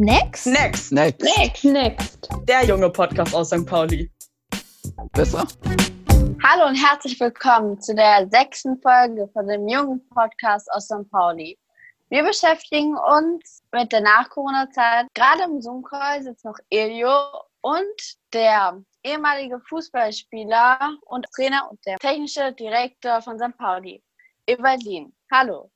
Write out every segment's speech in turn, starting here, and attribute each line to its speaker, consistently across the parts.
Speaker 1: Next?
Speaker 2: Next.
Speaker 3: Next.
Speaker 4: Next. Next.
Speaker 2: Der junge Podcast aus St. Pauli.
Speaker 3: Besser?
Speaker 4: Hallo und herzlich willkommen zu der sechsten Folge von dem jungen Podcast aus St. Pauli. Wir beschäftigen uns mit der Nach-Corona-Zeit. Gerade im Zoom-Call sitzt noch Elio und der ehemalige Fußballspieler und Trainer und der technische Direktor von St. Pauli, Evalin. Hallo.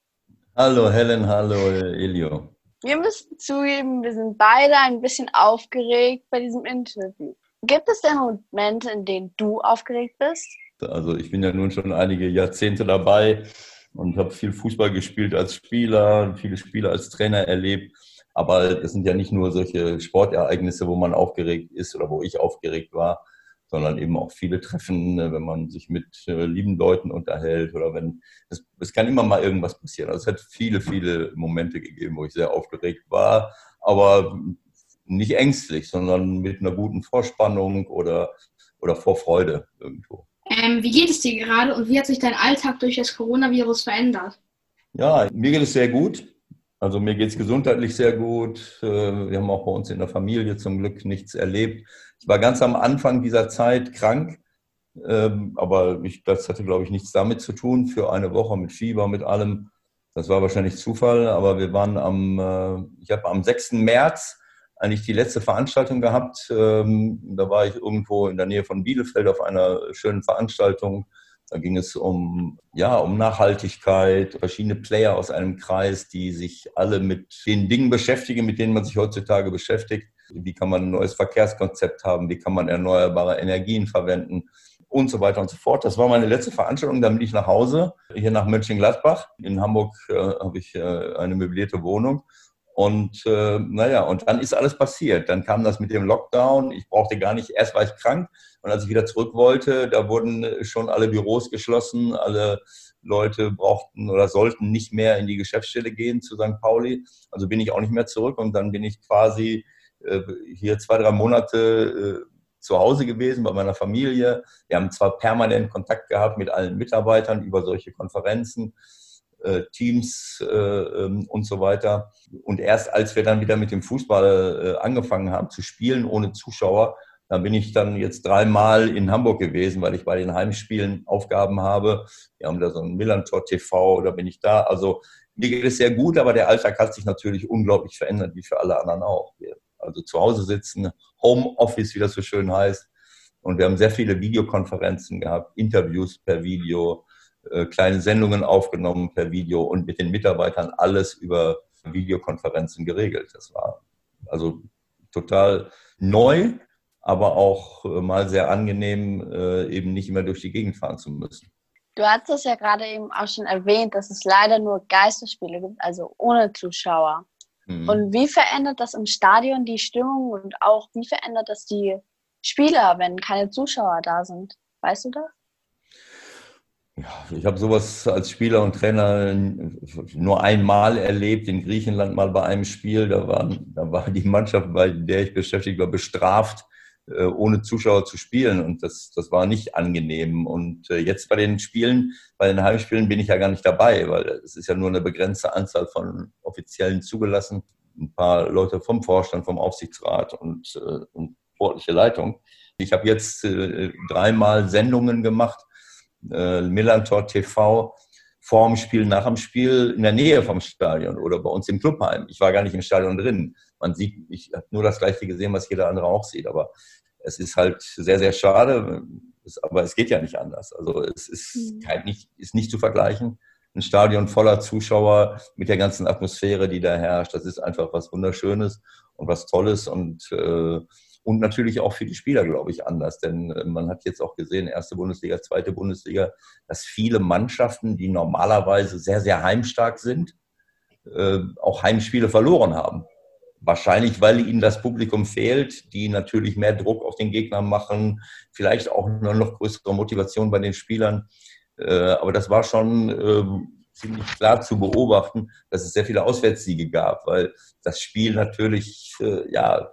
Speaker 5: Hallo Helen, hallo Elio.
Speaker 4: Wir müssen zugeben, wir sind beide ein bisschen aufgeregt bei diesem Interview. Gibt es denn Momente, in denen du aufgeregt bist?
Speaker 5: Also ich bin ja nun schon einige Jahrzehnte dabei und habe viel Fußball gespielt als Spieler, viele Spiele als Trainer erlebt. Aber es sind ja nicht nur solche Sportereignisse, wo man aufgeregt ist oder wo ich aufgeregt war, sondern eben auch viele Treffen, ne, wenn man sich mit äh, lieben Leuten unterhält oder wenn es, es kann immer mal irgendwas passieren. Also es hat viele, viele Momente gegeben, wo ich sehr aufgeregt war, aber nicht ängstlich, sondern mit einer guten Vorspannung oder, oder Vorfreude irgendwo.
Speaker 6: Ähm, wie geht es dir gerade und wie hat sich dein Alltag durch das Coronavirus verändert?
Speaker 5: Ja, mir geht es sehr gut. Also mir geht es gesundheitlich sehr gut. Äh, wir haben auch bei uns in der Familie zum Glück nichts erlebt. Ich war ganz am Anfang dieser Zeit krank, ähm, aber ich, das hatte, glaube ich, nichts damit zu tun. Für eine Woche mit Fieber, mit allem. Das war wahrscheinlich Zufall, aber wir waren am, äh, ich habe am 6. März eigentlich die letzte Veranstaltung gehabt. Ähm, da war ich irgendwo in der Nähe von Bielefeld auf einer schönen Veranstaltung da ging es um, ja, um Nachhaltigkeit, verschiedene Player aus einem Kreis, die sich alle mit den Dingen beschäftigen, mit denen man sich heutzutage beschäftigt. Wie kann man ein neues Verkehrskonzept haben? Wie kann man erneuerbare Energien verwenden? Und so weiter und so fort. Das war meine letzte Veranstaltung. Dann bin ich nach Hause, hier nach Mönchengladbach. In Hamburg äh, habe ich äh, eine möblierte Wohnung. Und äh, naja, und dann ist alles passiert. Dann kam das mit dem Lockdown. Ich brauchte gar nicht, erst war ich krank. Und als ich wieder zurück wollte, da wurden schon alle Büros geschlossen. Alle Leute brauchten oder sollten nicht mehr in die Geschäftsstelle gehen zu St. Pauli. Also bin ich auch nicht mehr zurück. Und dann bin ich quasi hier zwei, drei Monate äh, zu Hause gewesen bei meiner Familie. Wir haben zwar permanent Kontakt gehabt mit allen Mitarbeitern über solche Konferenzen äh, Teams äh, ähm, und so weiter. Und erst als wir dann wieder mit dem Fußball äh, angefangen haben zu spielen ohne Zuschauer, da bin ich dann jetzt dreimal in Hamburg gewesen, weil ich bei den Heimspielen Aufgaben habe. Wir haben da so ein Millantor TV, da bin ich da. Also mir geht es sehr gut, aber der Alltag hat sich natürlich unglaublich verändert, wie für alle anderen auch. Also zu Hause sitzen, Homeoffice, wie das so schön heißt. Und wir haben sehr viele Videokonferenzen gehabt, Interviews per Video, äh, kleine Sendungen aufgenommen per Video und mit den Mitarbeitern alles über Videokonferenzen geregelt. Das war also total neu, aber auch äh, mal sehr angenehm, äh, eben nicht immer durch die Gegend fahren zu müssen.
Speaker 4: Du hast es ja gerade eben auch schon erwähnt, dass es leider nur Geisterspiele gibt, also ohne Zuschauer. Mhm. Und wie verändert das im Stadion die Stimmung und auch wie verändert das die Spieler, wenn keine Zuschauer da sind? Weißt du das?
Speaker 5: Ja, ich habe sowas als Spieler und Trainer nur einmal erlebt, in Griechenland mal bei einem Spiel. Da, waren, da war die Mannschaft, bei der ich beschäftigt war, bestraft, ohne Zuschauer zu spielen. Und das, das war nicht angenehm. Und äh, jetzt bei den Spielen, bei den Heimspielen bin ich ja gar nicht dabei, weil es ist ja nur eine begrenzte Anzahl von Offiziellen zugelassen. Ein paar Leute vom Vorstand, vom Aufsichtsrat und, äh, und sportliche Leitung. Ich habe jetzt dreimal Sendungen gemacht äh, Millantor TV vorm Spiel, nach dem Spiel in der Nähe vom Stadion oder bei uns im Clubheim. Ich war gar nicht im Stadion drin. Man sieht, ich habe nur das Gleiche gesehen, was jeder andere auch sieht. Aber es ist halt sehr, sehr schade. aber es geht ja nicht anders. Also es ist, mhm. kein, nicht, ist nicht zu vergleichen. Ein Stadion voller Zuschauer mit der ganzen Atmosphäre, die da herrscht. Das ist einfach was Wunderschönes und was Tolles und äh, und natürlich auch für die Spieler, glaube ich, anders. Denn äh, man hat jetzt auch gesehen, erste Bundesliga, zweite Bundesliga, dass viele Mannschaften, die normalerweise sehr, sehr heimstark sind, äh, auch Heimspiele verloren haben. Wahrscheinlich, weil ihnen das Publikum fehlt, die natürlich mehr Druck auf den Gegner machen, vielleicht auch eine noch größere Motivation bei den Spielern. Äh, aber das war schon ähm, ziemlich klar zu beobachten, dass es sehr viele Auswärtssiege gab, weil das Spiel natürlich, ja,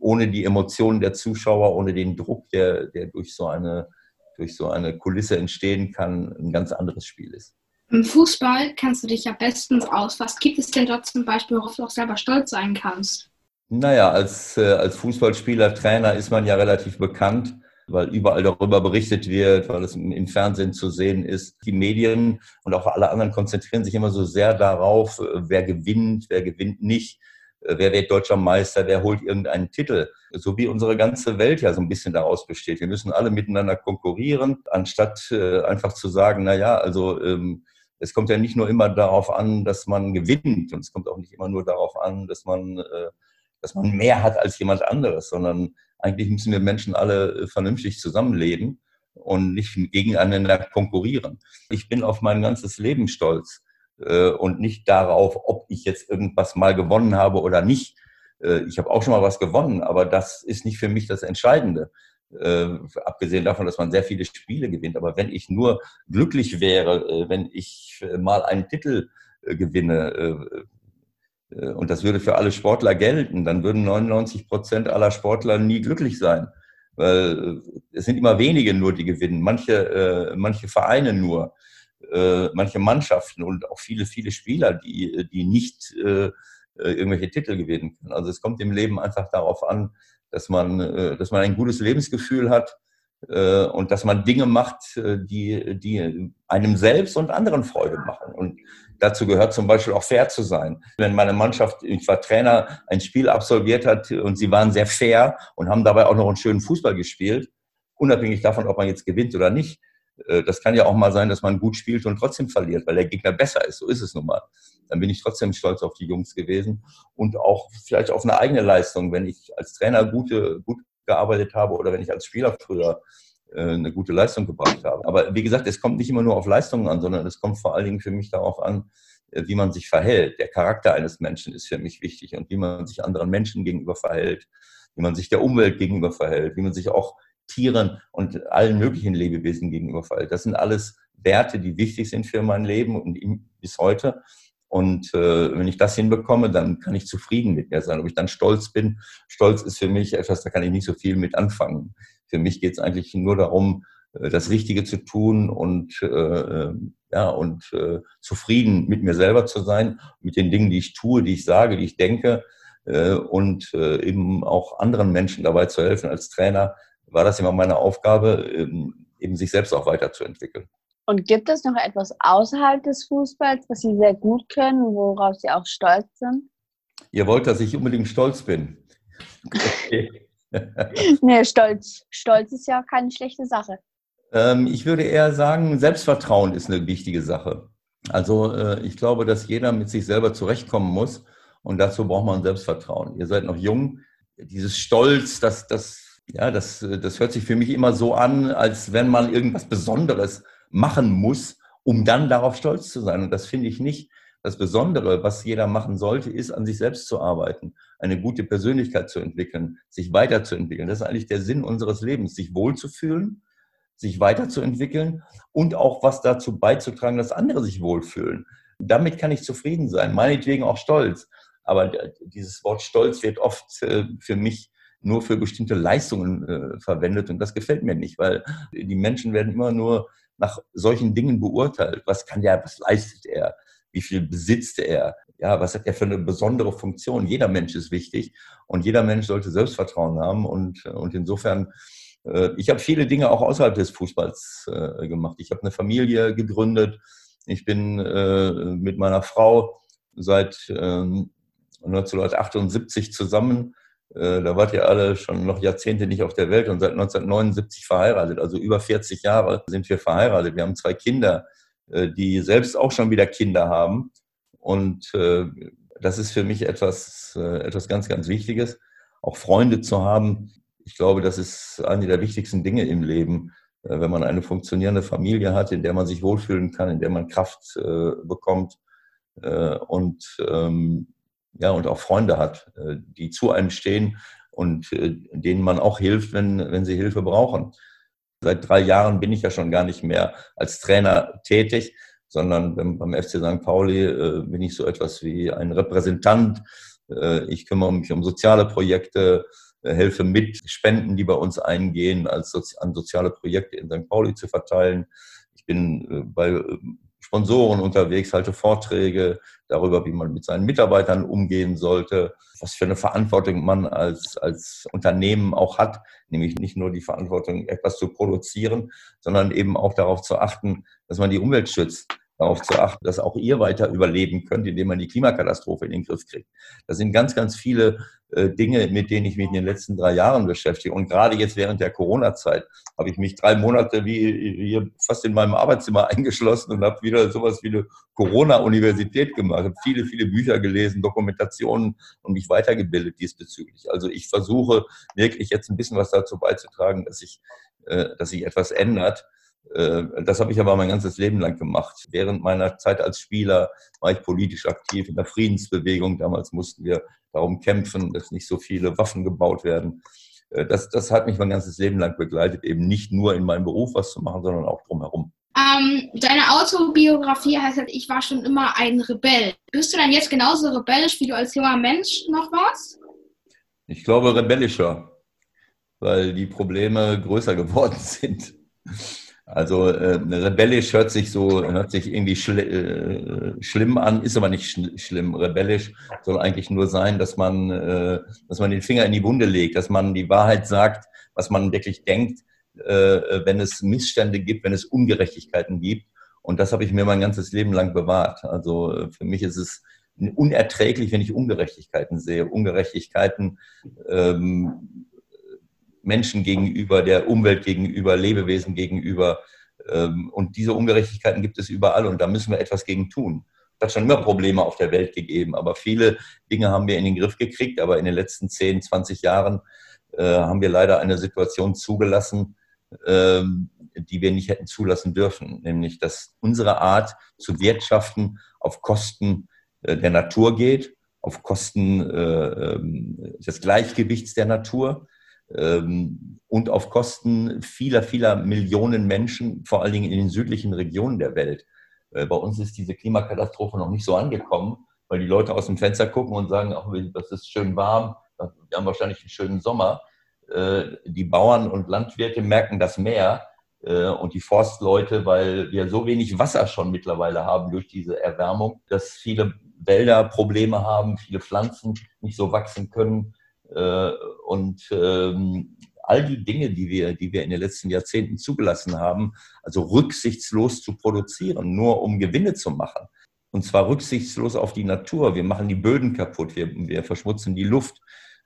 Speaker 5: ohne die Emotionen der Zuschauer, ohne den Druck, der, der durch, so eine, durch so eine Kulisse entstehen kann, ein ganz anderes Spiel ist.
Speaker 6: Im Fußball kannst du dich ja bestens aus. Was gibt es denn dort zum Beispiel, worauf du auch selber stolz sein kannst?
Speaker 5: Naja, als, äh, als Fußballspieler, Trainer ist man ja relativ bekannt, weil überall darüber berichtet wird, weil es im Fernsehen zu sehen ist. Die Medien und auch alle anderen konzentrieren sich immer so sehr darauf, äh, wer gewinnt, wer gewinnt nicht, äh, wer wird deutscher Meister, wer holt irgendeinen Titel. So wie unsere ganze Welt ja so ein bisschen daraus besteht. Wir müssen alle miteinander konkurrieren, anstatt einfach zu sagen, na ja, also ähm, es kommt ja nicht nur immer darauf an, dass man gewinnt und es kommt auch nicht immer nur darauf an, dass man dass man mehr hat als jemand anderes, sondern eigentlich müssen wir Menschen alle äh, vernünftig zusammenleben und nicht gegeneinander konkurrieren. Ich bin auf mein ganzes Leben stolz äh, und nicht darauf, ob ich jetzt irgendwas mal gewonnen habe oder nicht. Äh, ich habe auch schon mal was gewonnen, aber das ist nicht für mich das Entscheidende. Abgesehen davon, dass man sehr viele Spiele gewinnt. Aber wenn ich nur glücklich wäre, wenn ich mal einen Titel gewinne, äh, und das würde für alle Sportler gelten, dann würden 99 Prozent aller Sportler nie glücklich sein. Weil äh, es sind immer wenige nur, die gewinnen. Manche, äh, manche Vereine nur, manche Mannschaften und auch viele, viele Spieler, die, die nicht irgendwelche Titel gewinnen können. Also es kommt im Leben einfach darauf an, dass man, dass man ein gutes Lebensgefühl hat und dass man Dinge macht, die, die einem selbst und anderen Freude machen. Und Dazu gehört zum Beispiel auch fair zu sein. Wenn meine Mannschaft, ich war Trainer, ein Spiel absolviert hat und sie waren sehr fair und haben dabei auch noch einen schönen Fußball gespielt, unabhängig davon, ob man jetzt gewinnt oder nicht. Äh, das kann ja auch mal sein, dass man gut spielt und trotzdem verliert, weil der Gegner besser ist. So ist es nun mal. Dann bin ich trotzdem stolz auf die Jungs gewesen und auch vielleicht auf eine eigene Leistung, wenn ich als Trainer gute, gut gearbeitet habe oder wenn ich als Spieler früher äh, eine gute Leistung gebracht habe. Aber wie gesagt, es kommt nicht immer nur auf Leistungen an, sondern es kommt vor allen Dingen für mich darauf an, äh, wie man sich verhält. Der Charakter eines Menschen ist für mich wichtig und wie man sich anderen Menschen gegenüber verhält, wie man sich der Umwelt gegenüber verhält, wie man sich auch Tieren und allen möglichen Lebewesen gegenüber verhält. Das sind alles Werte, die wichtig sind für mein Leben und bis heute. Und äh, wenn ich das hinbekomme, dann kann ich zufrieden mit mir sein. Ob ich dann stolz bin, Stolz ist für mich etwas, da kann ich nicht so viel mit anfangen. Für mich geht es eigentlich nur darum, äh, das Richtige zu tun und äh, ähm, ja und äh, zufrieden mit mir selber zu sein, mit den Dingen, die ich tue, die ich sage, die ich denke äh, und äh, eben auch anderen Menschen dabei zu helfen. Als Trainer war das immer meine Aufgabe, ähm, eben sich selbst auch weiterzuentwickeln.
Speaker 4: Und gibt es noch etwas außerhalb des Fußballs, was Sie sehr gut können, worauf Sie auch stolz sind?
Speaker 5: Ihr wollt, dass ich unbedingt stolz bin. Okay.
Speaker 4: nee, Stolz. Stolz ist ja keine schlechte Sache.
Speaker 5: Ähm, ich würde eher sagen, Selbstvertrauen ist eine wichtige Sache. Also äh, ich glaube, dass jeder mit sich selber zurechtkommen muss und dazu braucht man Selbstvertrauen. Ihr seid noch jung. Dieses Stolz, das, das, ja, das, das hört sich für mich immer so an, als wenn man irgendwas Besonderes machen muss, um dann darauf stolz zu sein. Und das finde ich nicht. Das Besondere, was jeder machen sollte, ist, an sich selbst zu arbeiten, eine gute Persönlichkeit zu entwickeln, sich weiterzuentwickeln. Das ist eigentlich der Sinn unseres Lebens, sich wohlzufühlen, sich weiterzuentwickeln und auch was dazu beizutragen, dass andere sich wohlfühlen. Damit kann ich zufrieden sein, meinetwegen auch stolz. Aber dieses Wort Stolz wird oft äh, für mich nur für bestimmte Leistungen äh, verwendet und das gefällt mir nicht, weil die Menschen werden immer nur nach solchen Dingen beurteilt. Was kann der, was leistet er? wie viel besitzt er, ja, was hat er für eine besondere Funktion. Jeder Mensch ist wichtig und jeder Mensch sollte Selbstvertrauen haben und, und insofern, äh, ich habe viele Dinge auch außerhalb des Fußballs äh, gemacht. Ich habe eine Familie gegründet. Ich bin äh, mit meiner Frau seit 1978 ähm, zusammen. Äh, da wart ihr alle schon noch Jahrzehnte nicht auf der Welt und seit 1979 verheiratet. Also über 40 Jahre sind wir verheiratet. Wir haben zwei Kinder. Äh, die selbst auch schon wieder Kinder haben. Und äh, das ist für mich etwas, etwas ganz, ganz Wichtiges. Auch Freunde zu haben. Ich glaube, das ist eine der wichtigsten Dinge im Leben, wenn man eine funktionierende Familie hat, in der man sich wohlfühlen kann, in der man Kraft bekommt und, ähm, ja, und auch Freunde hat, die zu einem stehen und denen man auch hilft, wenn, wenn sie Hilfe brauchen. Seit drei Jahren bin ich ja schon gar nicht mehr als Trainer tätig, sondern beim, FC St. Pauli äh, bin ich so etwas wie ein Repräsentant. Äh, ich kümmere mich um soziale Projekte, äh, helfe mit, Spenden, die bei uns eingehen, als an soziale Projekte in St. Pauli zu verteilen. Ich bin bei Sponsoren unterwegs, halte Vorträge darüber, wie man mit seinen Mitarbeitern umgehen sollte, was für eine Verantwortung man als, als Unternehmen auch hat, nämlich nicht nur die Verantwortung, etwas zu produzieren, sondern eben auch darauf zu achten, dass man die Umwelt schützt darauf zu achten, dass auch ihr weiter überleben könnt, indem man die Klimakatastrophe in den Griff kriegt. Das sind ganz, ganz viele äh, Dinge, mit denen ich mich in den letzten drei Jahren beschäftige. Und gerade jetzt während der Corona-Zeit habe ich mich drei Monate wie hier fast in meinem Arbeitszimmer eingeschlossen und habe wieder sowas wie eine Corona-Universität gemacht, habe viele, viele Bücher gelesen, Dokumentationen und mich weitergebildet diesbezüglich. Also ich versuche wirklich jetzt ein bisschen was dazu beizutragen, dass sich, äh, dass sich etwas ändert. Äh, das habe ich aber mein ganzes Leben lang gemacht. Während meiner Zeit als Spieler war ich politisch aktiv in der Friedensbewegung. Damals mussten wir darum kämpfen, dass nicht so viele Waffen gebaut werden. Äh, das, das hat mich mein ganzes Leben lang begleitet, eben nicht nur in meinem Beruf was zu machen, sondern auch drumherum.
Speaker 6: Ähm, deine Autobiografie heißt halt, ich war schon immer ein Rebell. Bist du dann jetzt genauso rebellisch, wie du als junger Mensch noch warst?
Speaker 5: Ich glaube rebellischer, weil die Probleme größer geworden sind. Also äh, rebellisch hört sich so, hört sich irgendwie schli äh, schlimm an, ist aber nicht sch schlimm. Rebellisch soll eigentlich nur sein, dass man, äh, dass man den Finger in die Wunde legt, dass man die Wahrheit sagt, was man wirklich denkt, äh, wenn es Missstände gibt, wenn es Ungerechtigkeiten gibt. Und das habe ich mir mein ganzes Leben lang bewahrt. Also äh, für mich ist es unerträglich, wenn ich Ungerechtigkeiten sehe. Ungerechtigkeiten ähm, Menschen gegenüber, der Umwelt gegenüber, Lebewesen gegenüber. Ähm, und diese Ungerechtigkeiten gibt es überall und da müssen wir etwas gegen tun. Es hat schon immer Probleme auf der Welt gegeben, aber viele Dinge haben wir in den Griff gekriegt. Aber in den letzten 10, 20 Jahren äh, haben wir leider eine Situation zugelassen, ähm, die wir nicht hätten zulassen dürfen, nämlich dass unsere Art zu wirtschaften auf Kosten äh, der Natur geht, auf Kosten äh, ähm, des Gleichgewichts der Natur und auf Kosten vieler, vieler Millionen Menschen, vor allen Dingen in den südlichen Regionen der Welt. Äh, bei uns ist diese Klimakatastrophe noch nicht so angekommen, weil die Leute aus dem Fenster gucken und sagen, ach, das ist schön warm, wir haben wahrscheinlich einen schönen Sommer. Äh, die Bauern und Landwirte merken das mehr äh, und die Forstleute, weil wir so wenig Wasser schon mittlerweile haben durch diese Erwärmung, dass viele Wälder Probleme haben, viele Pflanzen nicht so wachsen können und ähm, all die Dinge, die wir, die wir in den letzten Jahrzehnten zugelassen haben, also rücksichtslos zu produzieren, nur um Gewinne zu machen. Und zwar rücksichtslos auf die Natur. Wir machen die Böden kaputt, wir, wir verschmutzen die Luft,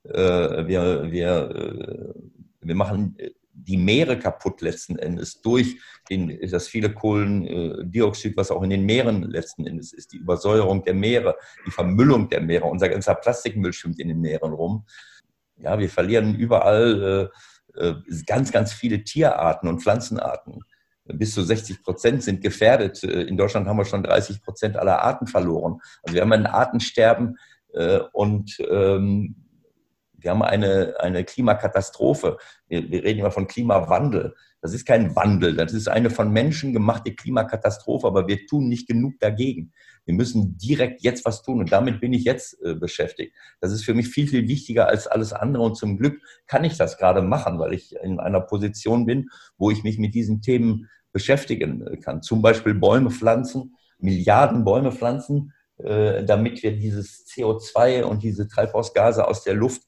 Speaker 5: äh, wir, wir, äh, wir machen die Meere kaputt letzten Endes durch den, das viele Kohlendioxid, was auch in den Meeren letzten Endes ist, die Übersäuerung der Meere, die Vermüllung der Meere. Unser ganzer Plastikmüll schwimmt in den Meeren rum. Ja, wir verlieren überall äh, äh ganz, ganz viele Tierarten und Pflanzenarten. Bis zu 60 Prozent sind gefährdet. Äh, in Deutschland haben wir schon 30 Prozent aller Arten verloren. Also wir haben ein Artensterben äh, und ähm, wir haben eine, eine Klimakatastrophe. Wir, wir reden immer von Klimawandel. Das ist kein Wandel, das ist eine von Menschen gemachte Klimakatastrophe, aber wir tun nicht genug dagegen. Wir müssen direkt jetzt was tun und damit bin ich jetzt äh, beschäftigt. Das ist für mich viel, viel wichtiger als alles andere und zum Glück kann ich das gerade machen, weil ich in einer Position bin, wo ich mich mit diesen Themen beschäftigen äh, kann. Zum Beispiel Bäume pflanzen, Milliarden Bäume pflanzen, äh, damit wir dieses CO2 und diese Treibhausgase aus der Luft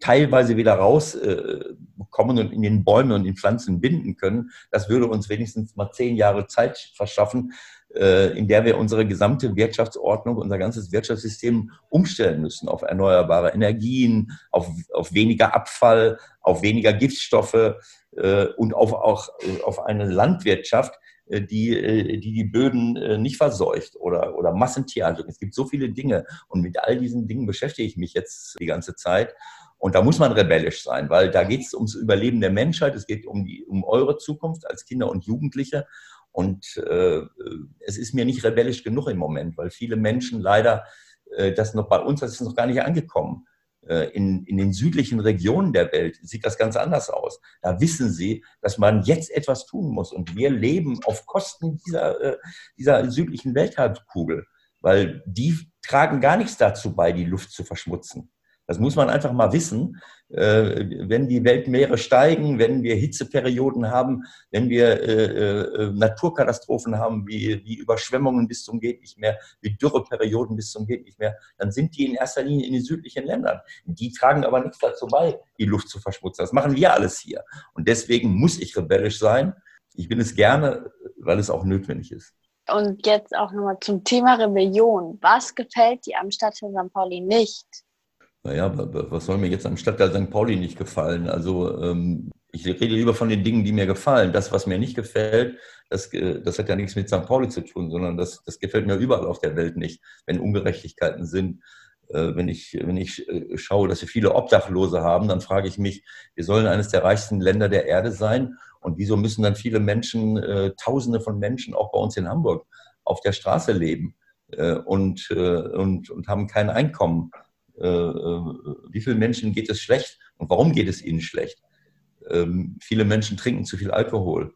Speaker 5: teilweise wieder rauskommen äh, und in den Bäumen und in Pflanzen binden können. Das würde uns wenigstens mal zehn Jahre Zeit verschaffen, äh, in der wir unsere gesamte Wirtschaftsordnung, unser ganzes Wirtschaftssystem umstellen müssen auf erneuerbare Energien, auf, auf weniger Abfall, auf weniger Giftstoffe äh, und auf, auch auf eine Landwirtschaft, die, die die Böden nicht verseucht oder, oder Massentierhaltung. Es gibt so viele Dinge und mit all diesen Dingen beschäftige ich mich jetzt die ganze Zeit. Und da muss man rebellisch sein, weil da geht es ums Überleben der Menschheit, es geht um, die, um eure Zukunft als Kinder und Jugendliche. Und äh, es ist mir nicht rebellisch genug im Moment, weil viele Menschen leider äh, das noch bei uns, das ist noch gar nicht angekommen. Äh, in, in den südlichen Regionen der Welt sieht das ganz anders aus. Da wissen sie, dass man jetzt etwas tun muss. Und wir leben auf Kosten dieser, äh, dieser südlichen Welthalbkugel, weil die tragen gar nichts dazu bei, die Luft zu verschmutzen. Das muss man einfach mal wissen. Äh, wenn die Weltmeere steigen, wenn wir Hitzeperioden haben, wenn wir äh, äh, Naturkatastrophen haben, wie, Überschwemmungen bis zum geht nicht mehr, wie Dürreperioden bis zum geht nicht mehr, dann sind die in erster Linie in den südlichen Ländern. Die tragen aber nichts dazu bei, die Luft zu verschmutzen. Das machen wir alles hier. Und deswegen muss ich rebellisch sein. Ich bin es gerne, weil es auch notwendig ist.
Speaker 4: Und jetzt auch nochmal zum Thema Rebellion. Was gefällt dir am Stadtteil St. Pauli nicht?
Speaker 5: Naja, was soll mir jetzt am Stadtteil St. Pauli nicht gefallen? Also ähm, ich rede lieber von den Dingen, die mir gefallen. Das, was mir nicht gefällt, das, äh, das hat ja nichts mit St. Pauli zu tun, sondern das, das gefällt mir überall auf der Welt nicht, wenn Ungerechtigkeiten sind. Äh, wenn ich, wenn ich äh, schaue, dass wir viele Obdachlose haben, dann frage ich mich, wir sollen eines der reichsten Länder der Erde sein. Und wieso müssen dann viele Menschen, Tausende von Menschen, auch bei uns in Hamburg, auf der Straße leben und, und, und haben kein Einkommen? Äh, äh, wie vielen Menschen geht es schlecht und warum geht es ihnen schlecht? Ähm, viele Menschen trinken zu viel Alkohol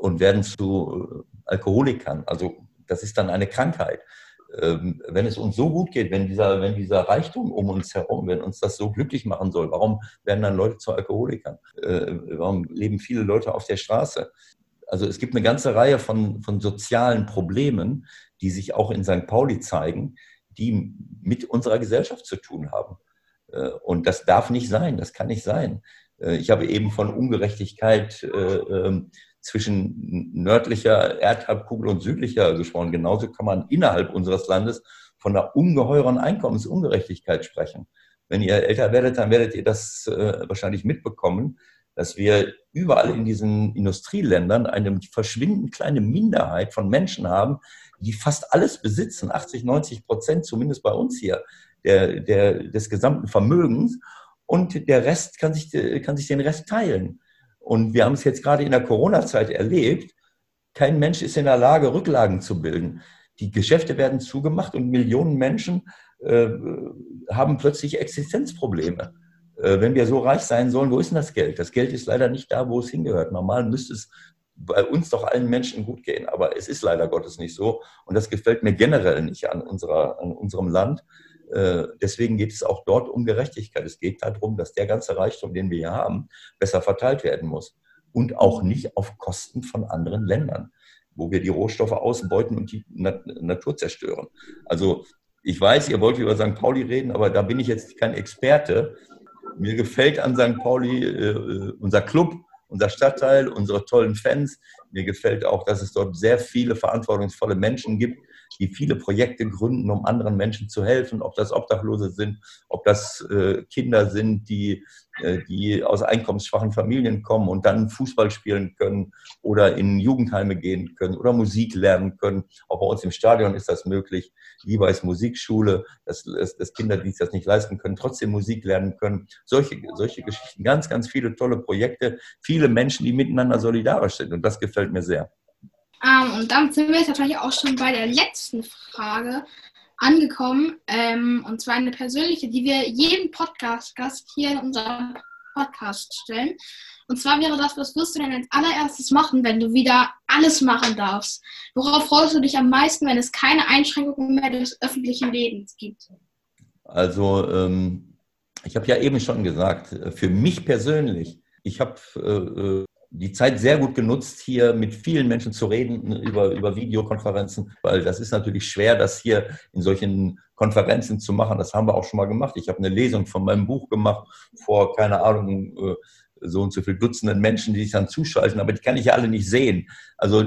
Speaker 5: und werden zu äh, Alkoholikern. Also das ist dann eine Krankheit. Ähm, wenn es uns so gut geht, wenn dieser, wenn dieser Reichtum um uns herum, wenn uns das so glücklich machen soll, warum werden dann Leute zu Alkoholikern? warum leben viele Leute auf der Straße? Also es gibt eine ganze Reihe von, von sozialen Problemen, die sich auch in St. Pauli zeigen, die mit unserer Gesellschaft zu tun haben. Äh, und das darf nicht sein, das kann nicht sein. Äh, ich habe eben von Ungerechtigkeit äh, ähm, zwischen nördlicher Erdhalbkugel und südlicher gesprochen. Genauso kann man innerhalb unseres Landes von einer ungeheuren Einkommensungerechtigkeit sprechen. Wenn ihr älter werdet, dann werdet ihr das wahrscheinlich mitbekommen, dass wir überall in diesen Industrieländern eine verschwindend kleine Minderheit von Menschen haben, die fast alles besitzen, 80, 90 Prozent, zumindest bei uns hier, der, der, des gesamten Vermögens. Und der Rest kann sich, kann sich den Rest teilen. Und wir haben es jetzt gerade in der Corona-Zeit erlebt. Kein Mensch ist in der Lage, Rücklagen zu bilden. Die Geschäfte werden zugemacht und Millionen Menschen äh, haben plötzlich Existenzprobleme. Äh, wenn wir so reich sein sollen, wo ist denn das Geld? Das Geld ist leider nicht da, wo es hingehört. Normal müsste es bei uns doch allen Menschen gut gehen, aber es ist leider Gottes nicht so und das gefällt mir generell nicht an, unserer, an unserem Land. Äh, deswegen geht es auch dort um Gerechtigkeit. Es geht darum, dass der ganze Reichtum, den wir hier haben, besser verteilt werden muss und auch nicht auf Kosten von anderen Ländern, wo wir die Rohstoffe ausbeuten und die Natur zerstören. Also ich weiß, ihr wollt über St. Pauli reden, aber da bin ich jetzt kein Experte. Mir gefällt an St. Pauli äh, äh, unser Club, unser Stadtteil, unsere tollen Fans. Mir gefällt auch, dass es dort sehr viele verantwortungsvolle Menschen gibt, die viele Projekte gründen, um anderen Menschen zu helfen, ob das Obdachlose sind, ob das äh, Kinder sind, die, äh, die aus einkommensschwachen Familien kommen und dann Fußball spielen können oder in Jugendheime gehen können oder Musik lernen können. Auch bei uns im Stadion ist das möglich. Lieber ist Musikschule, dass, dass Kinder, die sich das nicht leisten können, trotzdem Musik lernen können. Solche, solche Geschichten, ganz, ganz viele tolle Projekte, viele Menschen, die miteinander solidarisch sind und das gefällt mir sehr.
Speaker 6: Ähm, und damit sind wir jetzt natürlich auch schon bei der letzten Frage angekommen. Ähm, und zwar eine persönliche, die wir jedem Podcast-Gast hier in unserem Podcast stellen. Und zwar wäre das, was wirst du denn als allererstes machen, wenn du wieder alles machen darfst? Worauf freust du dich am meisten, wenn es keine Einschränkungen mehr des öffentlichen Lebens gibt?
Speaker 5: Also, ähm, ich habe ja eben schon gesagt, äh, für mich persönlich, ich habe äh, äh die Zeit sehr gut genutzt, hier mit vielen Menschen zu reden über, über Videokonferenzen, weil das ist natürlich schwer, das hier in solchen Konferenzen zu machen. Das haben wir auch schon mal gemacht. Ich habe eine Lesung von meinem Buch gemacht vor, keine Ahnung, äh, so und so viel Dutzenden Menschen, die sich dann zuschalten, aber die kann ich ja alle nicht sehen. Also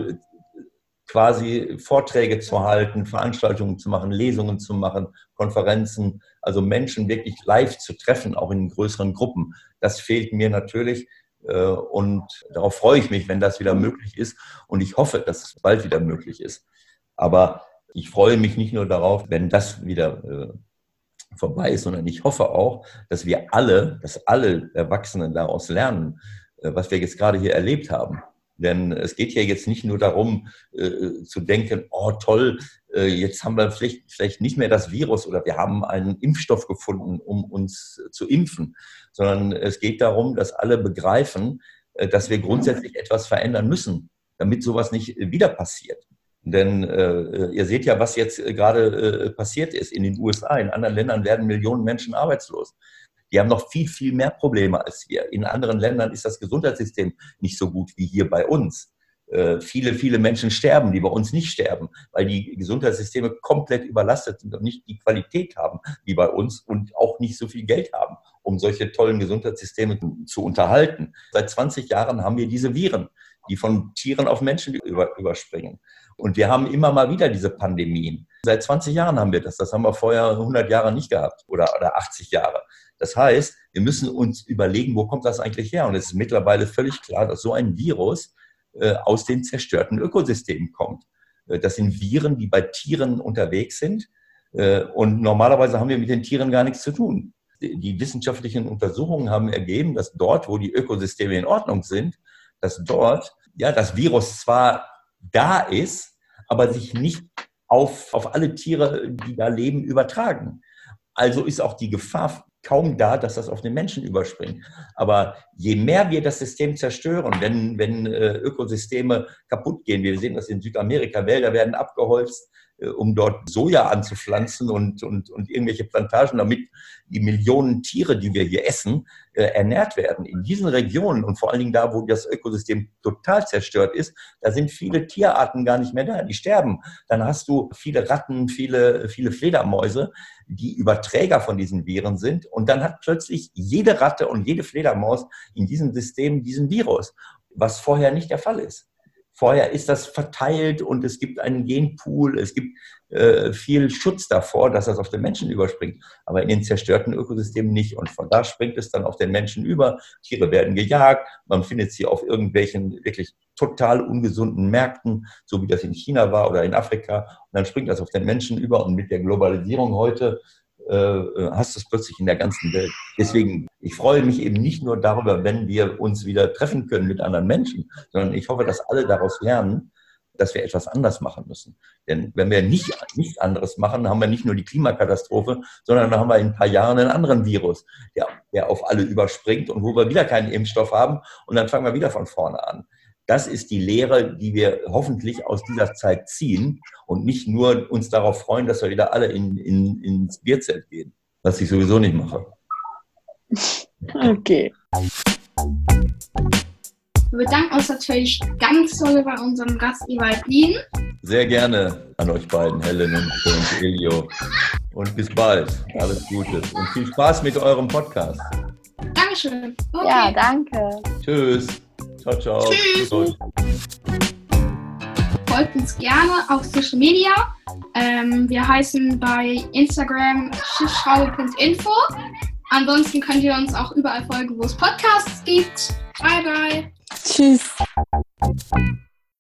Speaker 5: quasi Vorträge zu halten, Veranstaltungen zu machen, Lesungen zu machen, Konferenzen, also Menschen wirklich live zu treffen, auch in größeren Gruppen. Das fehlt mir natürlich. Äh, und darauf freue ich mich, wenn das wieder möglich ist. Und ich hoffe, dass es bald wieder möglich ist. Aber ich freue mich nicht nur darauf, wenn das wieder äh, vorbei ist, sondern ich hoffe auch, dass wir alle, dass alle Erwachsenen daraus lernen, äh, was wir jetzt gerade hier erlebt haben. Denn es geht ja jetzt nicht nur darum äh, zu denken, oh toll, äh, jetzt haben wir vielleicht, vielleicht nicht mehr das Virus oder wir haben einen Impfstoff gefunden, um uns zu impfen, sondern es geht darum, dass alle begreifen, äh, dass wir grundsätzlich etwas verändern müssen, damit sowas nicht wieder passiert. Denn äh, ihr seht ja, was jetzt gerade äh, passiert ist in den USA. In anderen Ländern werden Millionen Menschen arbeitslos. Die haben noch viel, viel mehr Probleme als wir. In anderen Ländern ist das Gesundheitssystem nicht so gut wie hier bei uns. Äh, viele, viele Menschen sterben, die bei uns nicht sterben, weil die Gesundheitssysteme komplett überlastet sind und nicht die Qualität haben wie bei uns und auch nicht so viel Geld haben, um solche tollen Gesundheitssysteme zu unterhalten. Seit 20 Jahren haben wir diese Viren, die von Tieren auf Menschen über, überspringen. Und wir haben immer mal wieder diese Pandemien. Seit 20 Jahren haben wir das. Das haben wir vorher 100 Jahre nicht gehabt oder, oder 80 Jahre. Das heißt, wir müssen uns überlegen, wo kommt das eigentlich her? Und es ist mittlerweile völlig klar, dass so ein Virus äh, aus den zerstörten Ökosystemen kommt. Äh, das sind Viren, die bei Tieren unterwegs sind. Äh, und normalerweise haben wir mit den Tieren gar nichts zu tun. Die wissenschaftlichen Untersuchungen haben ergeben, dass dort, wo die Ökosysteme in Ordnung sind, dass dort ja das Virus zwar da ist, aber sich nicht auf, auf alle Tiere, die da leben, übertragen. Also ist auch die Gefahr kaum da, dass das auf den Menschen überspringt. Aber je mehr wir das System zerstören, wenn, wenn äh, Ökosysteme kaputt gehen, wir sehen das in Südamerika, Wälder werden abgeholzt, um dort Soja anzupflanzen und, und, und irgendwelche Plantagen, damit die Millionen Tiere, die wir hier essen, äh, ernährt werden. In diesen Regionen und vor allen Dingen da, wo das Ökosystem total zerstört ist, da sind viele Tierarten gar nicht mehr da, die sterben. Dann hast du viele Ratten, viele, viele Fledermäuse, die Überträger von diesen Viren sind. Und dann hat plötzlich jede Ratte und jede Fledermaus in diesem System diesen Virus, was vorher nicht der Fall ist. Vorher ist das verteilt und es gibt einen Genpool, es gibt äh, viel Schutz davor, dass das auf den Menschen überspringt. Aber in den zerstörten Ökosystemen nicht. Und von da springt es dann auf den Menschen über. Tiere werden gejagt, man findet sie auf irgendwelchen wirklich total ungesunden Märkten, so wie das in China war oder in Afrika. Und dann springt das auf den Menschen über. Und mit der Globalisierung heute hast du es plötzlich in der ganzen Welt. Deswegen, ich freue mich eben nicht nur darüber, wenn wir uns wieder treffen können mit anderen Menschen, sondern ich hoffe, dass alle daraus lernen, dass wir etwas anders machen müssen. Denn wenn wir nicht, nichts anderes machen, haben wir nicht nur die Klimakatastrophe, sondern dann haben wir in ein paar Jahren einen anderen Virus, der, der auf alle überspringt und wo wir wieder keinen Impfstoff haben und dann fangen wir wieder von vorne an. Das ist die Lehre, die wir hoffentlich aus dieser Zeit ziehen und nicht nur uns darauf freuen, dass wir wieder alle in, in, ins Bierzelt gehen, was ich sowieso nicht mache.
Speaker 4: Okay.
Speaker 6: Wir bedanken uns natürlich ganz toll bei unserem Gast Evalin.
Speaker 5: Sehr gerne an euch beiden, Helen und, und Elio. Und bis bald. Alles Gute. Und viel Spaß mit eurem Podcast.
Speaker 6: Dankeschön. Okay.
Speaker 4: Ja, danke.
Speaker 5: Tschüss. Ciao, ciao.
Speaker 6: Tschüss. Folgt uns gerne auf Social Media. Ähm, wir heißen bei Instagram schiffschraube.info. Ansonsten könnt ihr uns auch überall folgen, wo es Podcasts gibt. Bye, bye.
Speaker 4: Tschüss.